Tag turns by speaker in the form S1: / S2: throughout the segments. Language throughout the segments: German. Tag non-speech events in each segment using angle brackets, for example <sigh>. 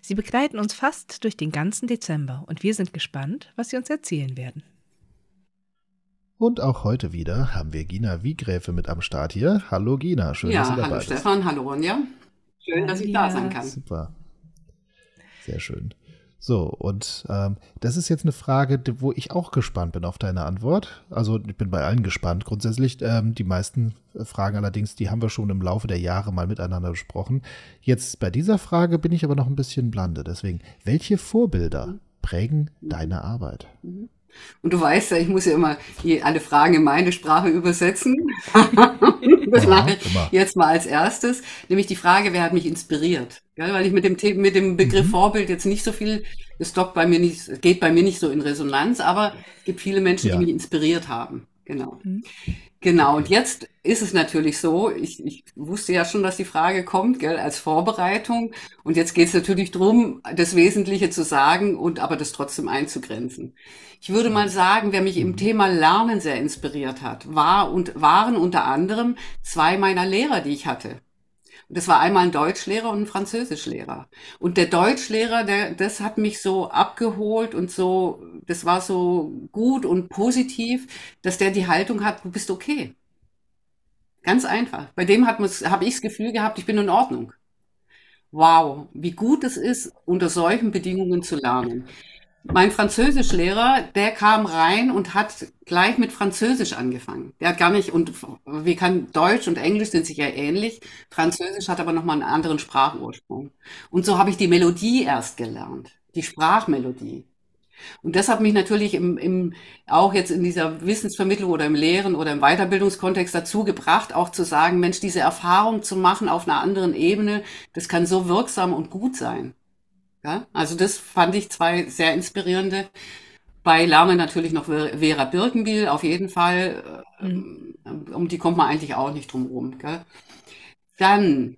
S1: Sie begleiten uns fast durch den ganzen Dezember und wir sind gespannt, was sie uns erzählen werden.
S2: Und auch heute wieder haben wir Gina Wiegräfe mit am Start hier. Hallo Gina, schön,
S3: ja,
S2: dass du dabei
S3: hallo
S2: bist.
S3: Stefan, hallo Ronja. Schön, dass ich da sein kann.
S2: Super. Sehr schön. So, und ähm, das ist jetzt eine Frage, wo ich auch gespannt bin auf deine Antwort. Also ich bin bei allen gespannt. Grundsätzlich, ähm, die meisten Fragen allerdings, die haben wir schon im Laufe der Jahre mal miteinander besprochen. Jetzt bei dieser Frage bin ich aber noch ein bisschen blande. Deswegen, welche Vorbilder mhm. prägen deine Arbeit?
S3: Mhm. Und du weißt ja, ich muss ja immer alle Fragen in meine Sprache übersetzen. <laughs> das mache ich jetzt mal als erstes. Nämlich die Frage, wer hat mich inspiriert? Ja, weil ich mit dem, mit dem Begriff mhm. Vorbild jetzt nicht so viel, dockt bei mir nicht, geht bei mir nicht so in Resonanz, aber es gibt viele Menschen, ja. die mich inspiriert haben. Genau. Mhm. Genau, und jetzt ist es natürlich so, ich, ich wusste ja schon, dass die Frage kommt, gell, als Vorbereitung. Und jetzt geht es natürlich drum, das Wesentliche zu sagen und aber das trotzdem einzugrenzen. Ich würde mal sagen, wer mich im mhm. Thema Lernen sehr inspiriert hat, war und waren unter anderem zwei meiner Lehrer, die ich hatte. Das war einmal ein Deutschlehrer und ein Französischlehrer. Und der Deutschlehrer, der, das hat mich so abgeholt und so, das war so gut und positiv, dass der die Haltung hat, du bist okay. Ganz einfach. Bei dem habe ich das Gefühl gehabt, ich bin in Ordnung. Wow, wie gut es ist, unter solchen Bedingungen zu lernen. Mein Französischlehrer, der kam rein und hat gleich mit Französisch angefangen. Der hat gar nicht, und wie kann Deutsch und Englisch sind sich ja ähnlich. Französisch hat aber nochmal einen anderen Sprachursprung. Und so habe ich die Melodie erst gelernt. Die Sprachmelodie. Und das hat mich natürlich im, im, auch jetzt in dieser Wissensvermittlung oder im Lehren oder im Weiterbildungskontext dazu gebracht, auch zu sagen, Mensch, diese Erfahrung zu machen auf einer anderen Ebene, das kann so wirksam und gut sein. Ja, also das fand ich zwei sehr inspirierende. Bei Lernen natürlich noch Vera Birkenbiel, auf jeden Fall. Mhm. Um die kommt man eigentlich auch nicht drum rum. Gell? Dann,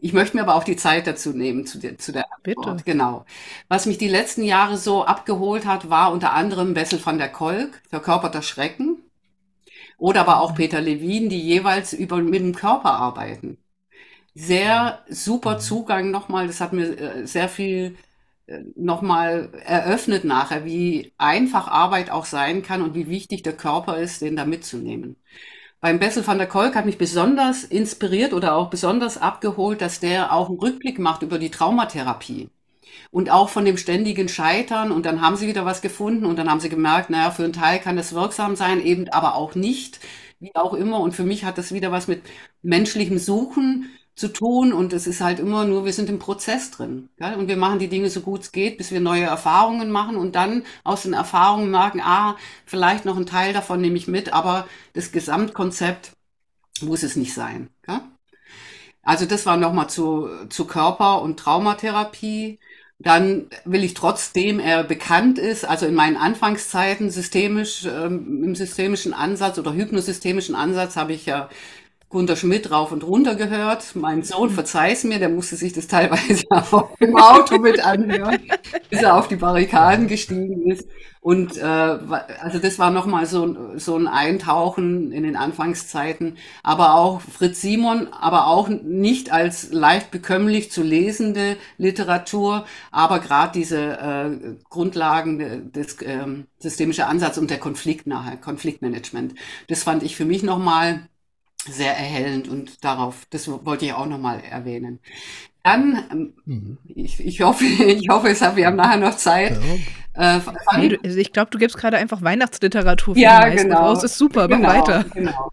S3: ich möchte mir aber auch die Zeit dazu nehmen, zu der, zu der
S1: Bitte.
S3: Genau. Was mich die letzten Jahre so abgeholt hat, war unter anderem Wessel van der Kolk, Verkörperter Schrecken. Oder aber auch mhm. Peter Levin, die jeweils über, mit dem Körper arbeiten sehr super. Zugang nochmal. Das hat mir äh, sehr viel äh, nochmal eröffnet nachher, wie einfach Arbeit auch sein kann und wie wichtig der Körper ist, den da mitzunehmen. Beim Bessel van der Kolk hat mich besonders inspiriert oder auch besonders abgeholt, dass der auch einen Rückblick macht über die Traumatherapie und auch von dem ständigen Scheitern und dann haben sie wieder was gefunden und dann haben sie gemerkt, naja, für einen Teil kann das wirksam sein, eben aber auch nicht, wie auch immer. Und für mich hat das wieder was mit menschlichem Suchen zu tun und es ist halt immer nur, wir sind im Prozess drin. Ja? Und wir machen die Dinge so gut es geht, bis wir neue Erfahrungen machen und dann aus den Erfahrungen merken, ah, vielleicht noch ein Teil davon nehme ich mit, aber das Gesamtkonzept muss es nicht sein. Ja? Also das war nochmal zu, zu Körper- und Traumatherapie. Dann will ich trotzdem er bekannt ist, also in meinen Anfangszeiten systemisch, ähm, im systemischen Ansatz oder hypnosystemischen Ansatz habe ich ja Gunter Schmidt rauf und runter gehört. Mein Sohn, verzeih's mir, der musste sich das teilweise <laughs> auch im Auto mit anhören, bis er auf die Barrikaden gestiegen ist. Und äh, also das war nochmal so, so ein Eintauchen in den Anfangszeiten. Aber auch Fritz Simon, aber auch nicht als leicht bekömmlich zu lesende Literatur, aber gerade diese äh, Grundlagen des äh, systemische Ansatz und der Konflikt nachher, Konfliktmanagement. Das fand ich für mich nochmal sehr erhellend und darauf, das wollte ich auch nochmal erwähnen. Dann, ähm, mhm. ich, ich, hoffe, <laughs> ich hoffe, es hat, wir haben nachher noch Zeit.
S1: Ja. Äh, nee, du, also ich glaube, du gibst gerade einfach Weihnachtsliteratur für
S3: ja, die meisten genau.
S1: raus. Ist super, genau, mach weiter.
S3: Genau.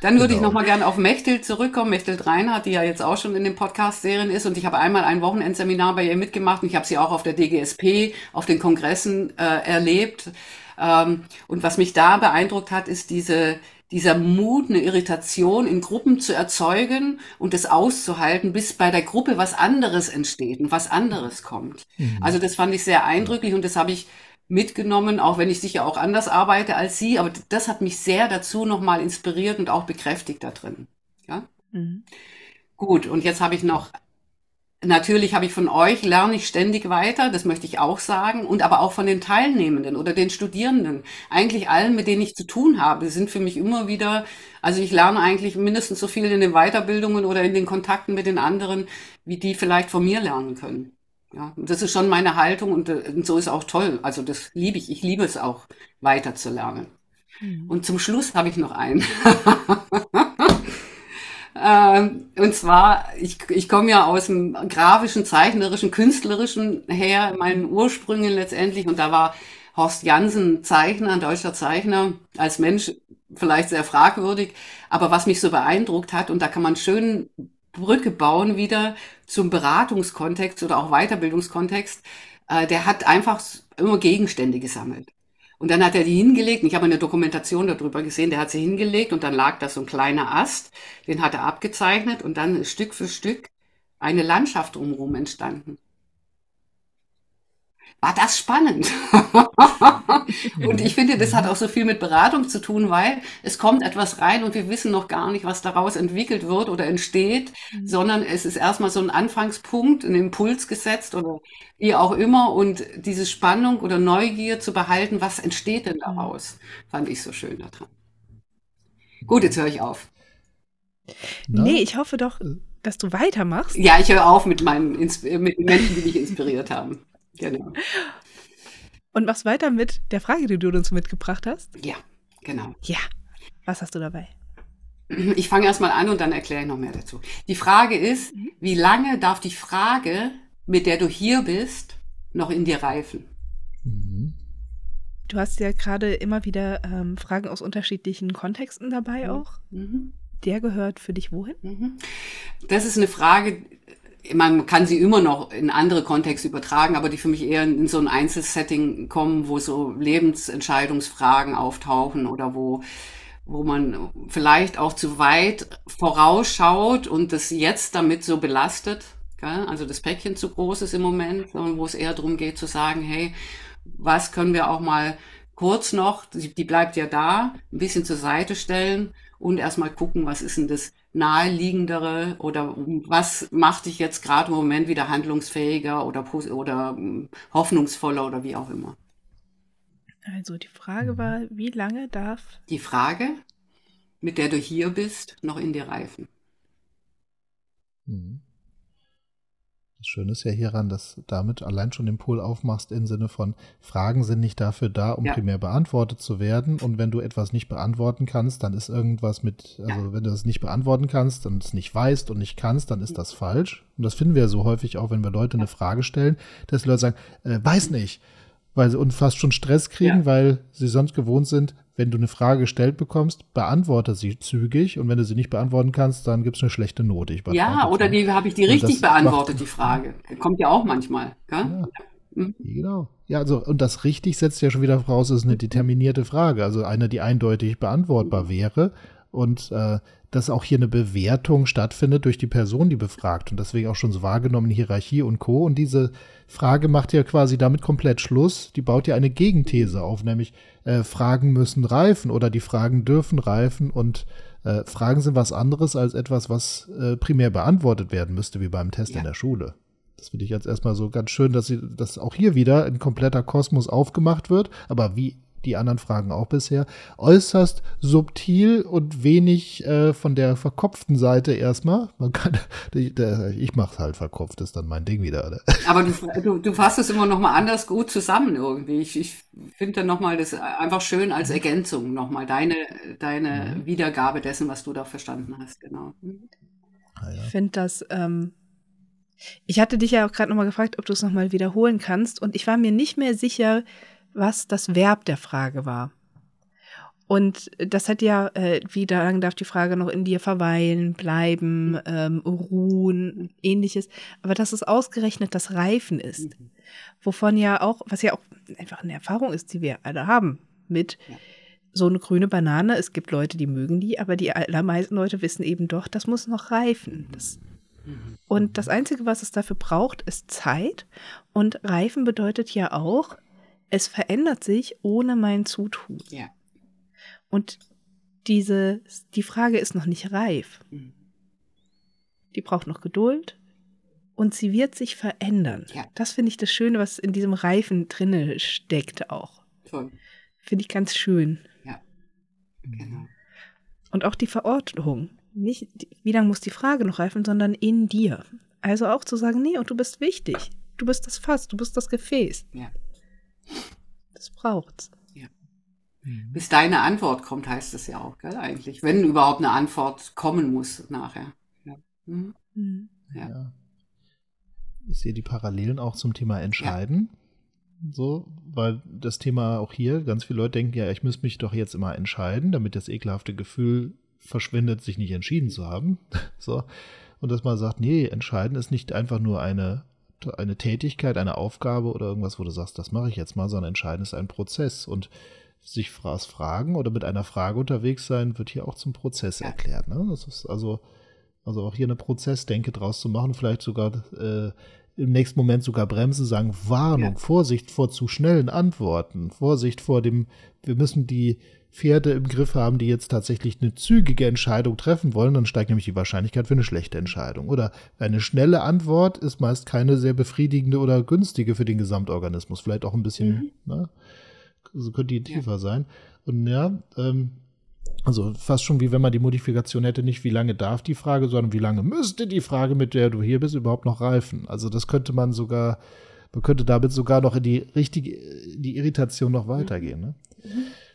S3: Dann würde genau. ich nochmal gerne auf Mechtel zurückkommen. Mechtel Reinhardt, die ja jetzt auch schon in den Podcast-Serien ist. Und ich habe einmal ein Wochenendseminar bei ihr mitgemacht und ich habe sie auch auf der DGSP, auf den Kongressen äh, erlebt. Ähm, und was mich da beeindruckt hat, ist diese, dieser Mut, eine Irritation in Gruppen zu erzeugen und das auszuhalten, bis bei der Gruppe was anderes entsteht und was anderes kommt. Mhm. Also das fand ich sehr eindrücklich und das habe ich mitgenommen, auch wenn ich sicher auch anders arbeite als Sie, aber das hat mich sehr dazu nochmal inspiriert und auch bekräftigt da drin. Ja? Mhm. Gut, und jetzt habe ich noch Natürlich habe ich von euch, lerne ich ständig weiter, das möchte ich auch sagen, und aber auch von den Teilnehmenden oder den Studierenden. Eigentlich allen, mit denen ich zu tun habe, sind für mich immer wieder, also ich lerne eigentlich mindestens so viel in den Weiterbildungen oder in den Kontakten mit den anderen, wie die vielleicht von mir lernen können. Ja, das ist schon meine Haltung und, äh, und so ist auch toll. Also das liebe ich. Ich liebe es auch, weiter zu lernen. Mhm. Und zum Schluss habe ich noch einen. <laughs> Ähm, und zwar, ich, ich komme ja aus dem grafischen, zeichnerischen, künstlerischen her, meinen Ursprüngen letztendlich. Und da war Horst Jansen Zeichner, ein deutscher Zeichner, als Mensch vielleicht sehr fragwürdig. Aber was mich so beeindruckt hat, und da kann man schön Brücke bauen wieder zum Beratungskontext oder auch Weiterbildungskontext, äh, der hat einfach immer Gegenstände gesammelt. Und dann hat er die hingelegt. Ich habe eine Dokumentation darüber gesehen. Der hat sie hingelegt und dann lag da so ein kleiner Ast. Den hat er abgezeichnet und dann Stück für Stück eine Landschaft drumherum entstanden war das spannend. <laughs> und ich finde, das hat auch so viel mit Beratung zu tun, weil es kommt etwas rein und wir wissen noch gar nicht, was daraus entwickelt wird oder entsteht, mhm. sondern es ist erstmal so ein Anfangspunkt, ein Impuls gesetzt oder wie auch immer und diese Spannung oder Neugier zu behalten, was entsteht denn mhm. daraus, fand ich so schön daran. Gut, jetzt höre ich auf.
S1: No. Nee, ich hoffe doch, dass du weitermachst.
S3: Ja, ich höre auf mit meinen mit den Menschen, die mich inspiriert haben. Genau.
S1: Und machst weiter mit der Frage, die du uns mitgebracht hast?
S3: Ja, genau.
S1: Ja. Was hast du dabei?
S3: Ich fange erstmal an und dann erkläre ich noch mehr dazu. Die Frage ist, mhm. wie lange darf die Frage, mit der du hier bist, noch in dir reifen?
S1: Mhm. Du hast ja gerade immer wieder ähm, Fragen aus unterschiedlichen Kontexten dabei mhm. auch. Mhm. Der gehört für dich wohin? Mhm.
S3: Das ist eine Frage, man kann sie immer noch in andere Kontexte übertragen, aber die für mich eher in so ein Einzelsetting kommen, wo so Lebensentscheidungsfragen auftauchen oder wo, wo man vielleicht auch zu weit vorausschaut und das jetzt damit so belastet. Gell? Also das Päckchen zu groß ist im Moment, wo es eher darum geht zu sagen, hey, was können wir auch mal kurz noch, die, die bleibt ja da, ein bisschen zur Seite stellen und erstmal gucken, was ist denn das naheliegendere oder was macht dich jetzt gerade im Moment wieder handlungsfähiger oder, oder hm, hoffnungsvoller oder wie auch immer.
S1: Also die Frage war, wie lange darf
S3: die Frage, mit der du hier bist, noch in dir reifen?
S2: Mhm. Das Schöne ist ja hieran, dass damit allein schon den Pol aufmachst im Sinne von Fragen sind nicht dafür da, um ja. primär beantwortet zu werden. Und wenn du etwas nicht beantworten kannst, dann ist irgendwas mit, also ja. wenn du das nicht beantworten kannst und es nicht weißt und nicht kannst, dann ist das falsch. Und das finden wir so häufig auch, wenn wir Leute eine Frage stellen, dass die Leute sagen, äh, weiß nicht weil sie und fast schon Stress kriegen, ja. weil sie sonst gewohnt sind, wenn du eine Frage gestellt bekommst, beantworte sie zügig und wenn du sie nicht beantworten kannst, dann gibt es eine schlechte Note.
S3: ja, oder die habe ich die richtig beantwortet, die Frage. Kommt ja auch manchmal. Ja.
S2: Mhm. Genau. Ja, also, und das richtig setzt ja schon wieder voraus, ist eine determinierte Frage, also eine, die eindeutig beantwortbar wäre. Und äh, dass auch hier eine Bewertung stattfindet durch die Person, die befragt und deswegen auch schon so wahrgenommen Hierarchie und Co. Und diese Frage macht ja quasi damit komplett Schluss. Die baut ja eine Gegenthese auf, nämlich äh, Fragen müssen reifen oder die Fragen dürfen reifen und äh, Fragen sind was anderes als etwas, was äh, primär beantwortet werden müsste, wie beim Test ja. in der Schule. Das finde ich jetzt erstmal so ganz schön, dass, sie, dass auch hier wieder ein kompletter Kosmos aufgemacht wird. Aber wie die anderen Fragen auch bisher, äußerst subtil und wenig äh, von der verkopften Seite erstmal. Man kann, <laughs> ich mache es halt verkopft, ist dann mein Ding wieder. Ne? <laughs>
S3: Aber du, du, du fasst es immer noch mal anders gut zusammen irgendwie. Ich, ich finde dann noch mal das einfach schön als Ergänzung noch mal deine, deine mhm. Wiedergabe dessen, was du da verstanden hast, genau. Mhm.
S1: Ah, ja. Ich finde das ähm ich hatte dich ja auch gerade nochmal gefragt, ob du es nochmal wiederholen kannst. Und ich war mir nicht mehr sicher, was das Verb der Frage war. Und das hat ja, äh, wie lange darf die Frage noch in dir verweilen, bleiben, ähm, ruhen, ähnliches. Aber dass es ausgerechnet das Reifen ist, wovon ja auch, was ja auch einfach eine Erfahrung ist, die wir alle haben mit, so eine grüne Banane, es gibt Leute, die mögen die, aber die allermeisten Leute wissen eben doch, das muss noch reifen. Das, und das Einzige, was es dafür braucht, ist Zeit. Und reifen bedeutet ja auch, es verändert sich ohne mein Zutun.
S3: Ja.
S1: Und diese, die Frage ist noch nicht reif.
S3: Mhm.
S1: Die braucht noch Geduld und sie wird sich verändern.
S3: Ja.
S1: Das finde ich das Schöne, was in diesem Reifen drinne steckt auch.
S3: Toll.
S1: Finde ich ganz schön.
S3: Genau.
S1: Und auch die Verordnung. Nicht, wie lange muss die Frage noch reifen, sondern in dir. Also auch zu sagen, nee, und du bist wichtig. Du bist das Fass, du bist das Gefäß.
S3: Ja.
S1: Das braucht's.
S3: Bis deine Antwort kommt, heißt es ja auch, gell, eigentlich. Wenn überhaupt eine Antwort kommen muss nachher. Ja. Mhm.
S1: Mhm.
S3: Ja.
S2: Ja. Ich sehe die Parallelen auch zum Thema Entscheiden. So, weil das Thema auch hier, ganz viele Leute denken ja, ich muss mich doch jetzt immer entscheiden, damit das ekelhafte Gefühl verschwindet, sich nicht entschieden zu haben. <laughs> So. Und dass man sagt, nee, entscheiden ist nicht einfach nur eine, eine Tätigkeit, eine Aufgabe oder irgendwas, wo du sagst, das mache ich jetzt mal, sondern entscheiden ist ein Prozess. Und sich was fragen oder mit einer Frage unterwegs sein, wird hier auch zum Prozess
S3: Ja.
S2: erklärt. Ne? Das ist also, also auch hier eine Prozessdenke draus zu machen, vielleicht sogar äh, im nächsten Moment sogar bremsen, sagen, Warnung,
S3: Ja.
S2: Vorsicht vor zu schnellen Antworten, Vorsicht vor dem, wir müssen die Pferde im Griff haben, die jetzt tatsächlich eine zügige Entscheidung treffen wollen, dann steigt nämlich die Wahrscheinlichkeit für eine schlechte Entscheidung. Oder eine schnelle Antwort ist meist keine sehr befriedigende oder günstige für den Gesamtorganismus. Vielleicht auch ein bisschen, ne? So könnte die
S3: Ja.
S2: tiefer sein. Und ja, ähm, also fast schon wie wenn man die Modifikation hätte, nicht wie lange darf die Frage, sondern wie lange müsste die Frage, mit der du hier bist, überhaupt noch reifen. Also das könnte man sogar, man könnte damit sogar noch in die richtige, die Irritation noch weitergehen. Ne?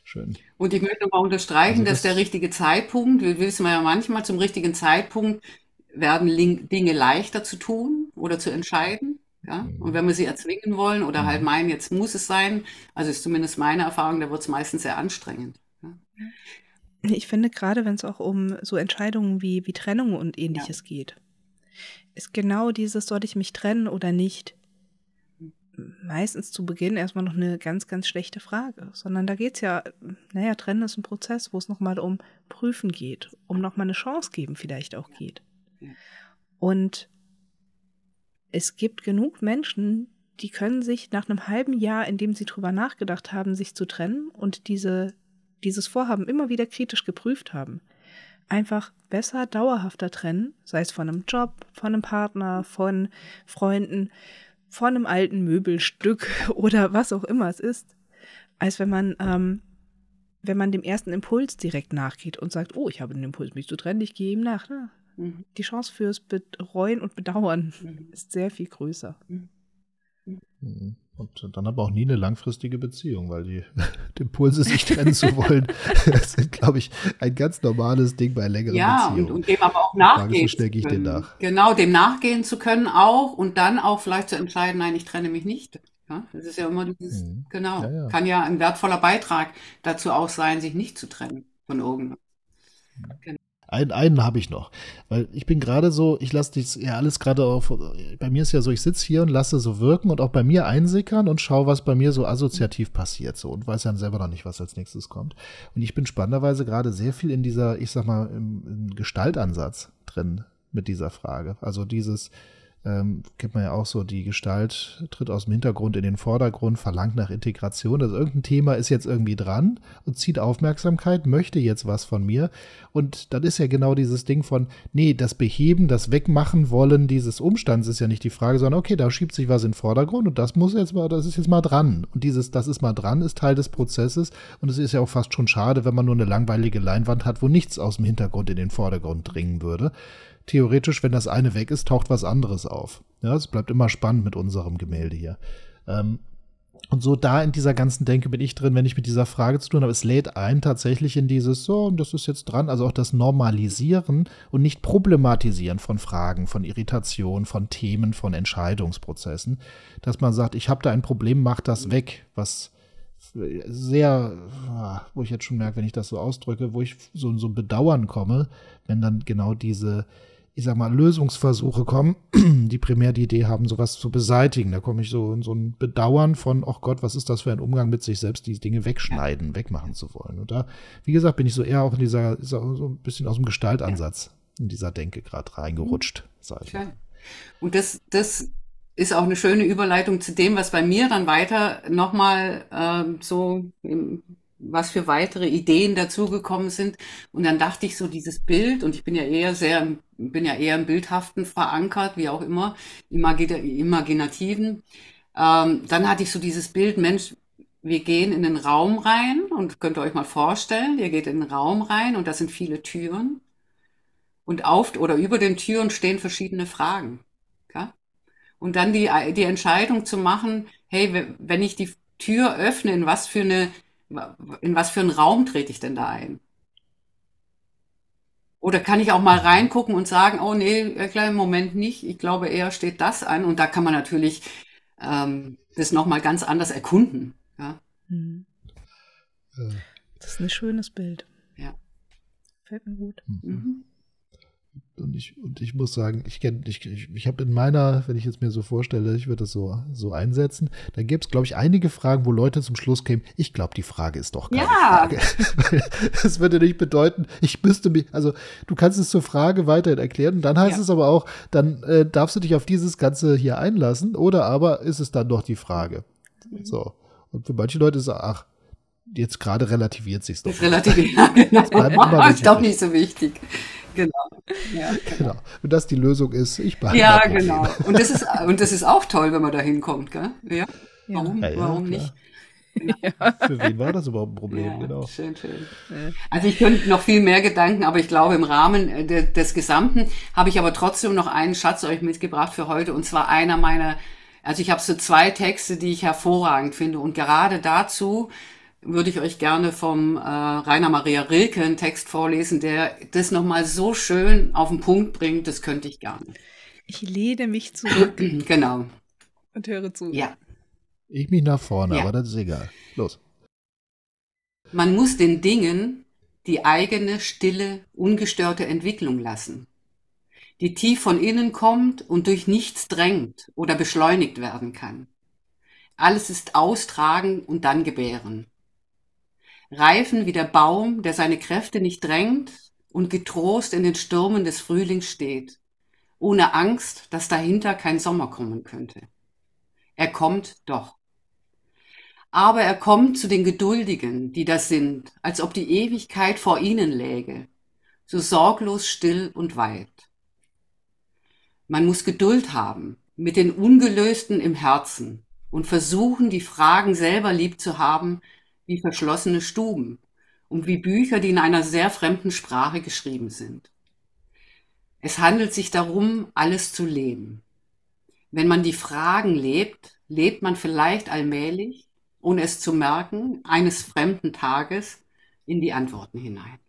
S2: Schön.
S3: Und ich möchte nochmal unterstreichen,
S2: Also
S3: dass
S2: das-
S3: der richtige Zeitpunkt, wir wissen ja manchmal, zum richtigen Zeitpunkt werden Dinge leichter zu tun oder zu entscheiden. Ja?
S2: Mhm.
S3: Und wenn wir sie erzwingen wollen oder halt meinen, jetzt muss es sein, also ist zumindest meine Erfahrung, da wird es meistens sehr anstrengend. Ja?
S1: Ich finde, gerade wenn es auch um so Entscheidungen wie, wie Trennung und ähnliches geht, ist genau dieses, soll ich mich trennen oder nicht, meistens zu Beginn erstmal noch eine ganz, ganz schlechte Frage. Sondern da geht es ja, naja, Trennen ist ein Prozess, wo es nochmal um Prüfen geht, um nochmal eine Chance geben vielleicht auch geht.
S3: Ja.
S1: Und es gibt genug Menschen, die können sich nach einem halben Jahr, in dem sie drüber nachgedacht haben, sich zu trennen und diese, dieses Vorhaben immer wieder kritisch geprüft haben, einfach besser, dauerhafter trennen, sei es von einem Job, von einem Partner, von Freunden, von einem alten Möbelstück <laughs> oder was auch immer es ist, als wenn man, ähm, wenn man dem ersten Impuls direkt nachgeht und sagt, oh, ich habe den Impuls, mich zu trennen, ich gehe ihm nach. Ne?
S3: Mhm.
S1: Die Chance fürs Bereuen und Bedauern
S3: Mhm.
S1: ist sehr viel größer.
S2: Mhm. Und dann aber auch nie eine langfristige Beziehung, weil die, <laughs> die Impulse, sich trennen zu wollen, <laughs> sind, glaube ich, ein ganz normales Ding bei längeren
S3: Ja, und,
S2: Beziehungen.
S3: und dem aber auch
S2: ist,
S3: nachgehen
S2: schnell gehe ich dem nach?
S3: Genau, dem nachgehen zu können auch und dann auch vielleicht zu entscheiden, nein, ich trenne mich nicht. Ja, das ist ja immer dieses,
S2: Mhm.
S3: genau,
S2: Ja, ja.
S3: kann ja ein wertvoller Beitrag dazu auch sein, sich nicht zu trennen von irgendwas.
S2: Einen, einen habe ich noch. Weil ich bin gerade so, ich lasse das ja alles gerade auf. Bei mir ist ja so, ich sitze hier und lasse so wirken und auch bei mir einsickern und schaue, was bei mir so assoziativ passiert. So und weiß dann selber noch nicht, was als nächstes kommt. Und ich bin spannenderweise gerade sehr viel in dieser, ich sag mal, im, im Gestaltansatz drin mit dieser Frage. Also dieses, ähm, kennt man ja auch so, die Gestalt tritt aus dem Hintergrund in den Vordergrund, verlangt nach Integration. Also irgendein Thema ist jetzt irgendwie dran und zieht Aufmerksamkeit, möchte jetzt was von mir. Und dann ist ja genau dieses Ding von, nee, das Beheben, das Wegmachen wollen dieses Umstands ist ja nicht die Frage, sondern okay, da schiebt sich was in den Vordergrund und das muss jetzt mal, das ist jetzt mal dran. Und dieses, das ist mal dran, ist Teil des Prozesses. Und es ist ja auch fast schon schade, wenn man nur eine langweilige Leinwand hat, wo nichts aus dem Hintergrund in den Vordergrund dringen würde theoretisch, wenn das eine weg ist, taucht was anderes auf. Ja, es bleibt immer spannend mit unserem Gemälde hier. Ähm, und so da in dieser ganzen Denke bin ich drin, wenn ich mit dieser Frage zu tun habe. Es lädt ein tatsächlich in dieses, so, und das ist jetzt dran, also auch das Normalisieren und nicht Problematisieren von Fragen, von Irritation, von Themen, von Entscheidungsprozessen, dass man sagt, ich habe da ein Problem, mach das weg, was sehr, wo ich jetzt schon merke, wenn ich das so ausdrücke, wo ich so, so ein Bedauern komme, wenn dann genau diese ich sag mal, Lösungsversuche kommen, <clears throat> die primär die Idee haben, sowas zu beseitigen. Da komme ich so in so ein Bedauern von, ach Gott, was ist das für ein Umgang mit sich selbst, die Dinge wegschneiden, wegmachen zu wollen. Und da, wie gesagt, bin ich so eher auch in dieser, so ein bisschen aus dem Gestaltansatz in dieser Denke gerade reingerutscht, sag ich mal.
S3: Und das, das ist auch eine schöne Überleitung zu dem, was bei mir dann weiter nochmal ähm, so im was für weitere Ideen dazugekommen sind. Und dann dachte ich so, dieses Bild, und ich bin ja eher sehr, bin ja eher im Bildhaften verankert, wie auch immer, Imaginativen. Ähm, dann hatte ich so dieses Bild, Mensch, wir gehen in den Raum rein und könnt ihr euch mal vorstellen, ihr geht in den Raum rein und da sind viele Türen. Und auf oder über den Türen stehen verschiedene Fragen. Ja? Und dann die, die Entscheidung zu machen, hey, wenn ich die Tür öffne, in was für eine in was für einen Raum trete ich denn da ein? Oder kann ich auch mal reingucken und sagen, oh nee, kleinen Moment nicht, ich glaube eher steht das an. Und da kann man natürlich ähm, das nochmal ganz anders erkunden. Ja? Mhm.
S1: Das ist ein schönes Bild.
S3: Ja.
S1: Fällt mir gut.
S2: Mhm. mhm. Und ich, und ich muss sagen, ich kenne, ich, ich, ich habe in meiner, wenn ich jetzt mir so vorstelle, ich würde das so, so einsetzen, dann gibt es, glaube ich, einige Fragen, wo Leute zum Schluss kämen, ich glaube, die Frage ist doch keine ja. <laughs> Frage. das würde nicht bedeuten, ich müsste mich, also du kannst es zur Frage weiterhin erklären, dann heißt ja. es aber auch, dann äh, darfst du dich auf dieses Ganze hier einlassen, oder aber ist es dann doch die Frage. Mhm. So. Und für manche Leute ist es, ach, jetzt gerade relativiert sich doch.
S3: Relativiert, <laughs> ja, genau. ist doch nicht so wichtig. Genau.
S2: Ja, genau. genau. Und das die Lösung ist, ich
S3: behalte Ja, genau. Und das, ist, und das ist auch toll, wenn man da hinkommt, gell? Ja. Warum, ja, ja, warum nicht?
S2: Ja. Für wen war das überhaupt ein Problem? Ja, genau.
S3: Schön, schön. Also ich könnte noch viel mehr Gedanken, aber ich glaube, im Rahmen äh, de, des Gesamten habe ich aber trotzdem noch einen Schatz euch mitgebracht für heute und zwar einer meiner, also ich habe so zwei Texte, die ich hervorragend finde und gerade dazu würde ich euch gerne vom äh, Rainer Maria Rilke einen Text vorlesen, der das nochmal so schön auf den Punkt bringt, das könnte ich gerne.
S1: Ich lehne mich zurück. <clears throat>
S3: genau.
S1: Und höre zu.
S3: Ja.
S2: Ich mich nach vorne, ja. aber das ist egal. Los.
S3: Man muss den Dingen die eigene, stille, ungestörte Entwicklung lassen, die tief von innen kommt und durch nichts drängt oder beschleunigt werden kann. Alles ist austragen und dann gebären reifen wie der Baum, der seine Kräfte nicht drängt und getrost in den Stürmen des Frühlings steht, ohne Angst, dass dahinter kein Sommer kommen könnte. Er kommt doch. Aber er kommt zu den Geduldigen, die das sind, als ob die Ewigkeit vor ihnen läge, so sorglos still und weit. Man muss Geduld haben mit den Ungelösten im Herzen und versuchen, die Fragen selber lieb zu haben, wie verschlossene Stuben und wie Bücher, die in einer sehr fremden Sprache geschrieben sind. Es handelt sich darum, alles zu leben. Wenn man die Fragen lebt, lebt man vielleicht allmählich, ohne es zu merken, eines fremden Tages in die Antworten hinein.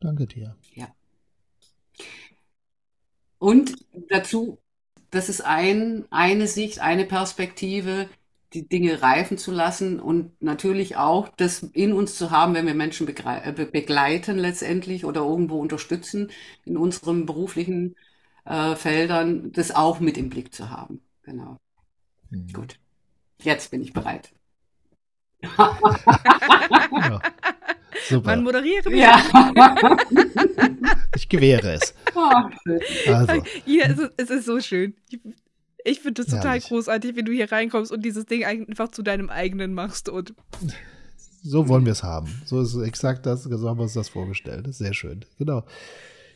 S2: Danke dir.
S3: Ja. Und dazu das ist ein, eine Sicht, eine Perspektive, die Dinge reifen zu lassen und natürlich auch das in uns zu haben, wenn wir Menschen äh, begleiten letztendlich oder irgendwo unterstützen in unseren beruflichen äh, Feldern, das auch mit im Blick zu haben. Genau. Mhm. Gut. Jetzt bin ich bereit. <laughs>
S1: ja. Super. Man moderiere mich. Ja. <laughs>
S2: ich gewähre es. <laughs>
S1: Oh, also. Ja, es, ist, es ist so schön. Ich, ich finde das total Herrlich. großartig, wenn du hier reinkommst und dieses Ding einfach zu deinem eigenen machst. Und <laughs>
S2: so wollen wir es haben. So ist exakt das, so haben wir uns das vorgestellt. Das ist sehr schön. Genau.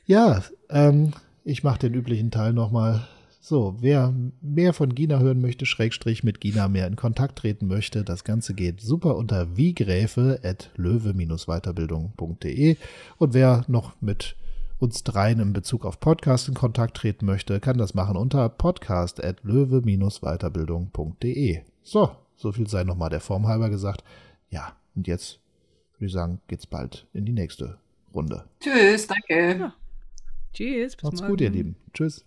S2: Ja, ähm, ich mache den üblichen Teil nochmal so, wer mehr von Gina hören möchte, Schrägstrich mit Gina mehr in Kontakt treten möchte, das Ganze geht super unter wiegräfe.löwe-weiterbildung.de und wer noch mit uns dreien in Bezug auf Podcast in Kontakt treten möchte, kann das machen unter podcast.löwe-weiterbildung.de. So, so viel sei nochmal der Form halber gesagt. Ja, und jetzt würde ich sagen, geht's bald in die nächste Runde.
S3: Tschüss, danke. Ja.
S1: Tschüss.
S2: Bis Macht's morgen. gut, ihr Lieben. Tschüss.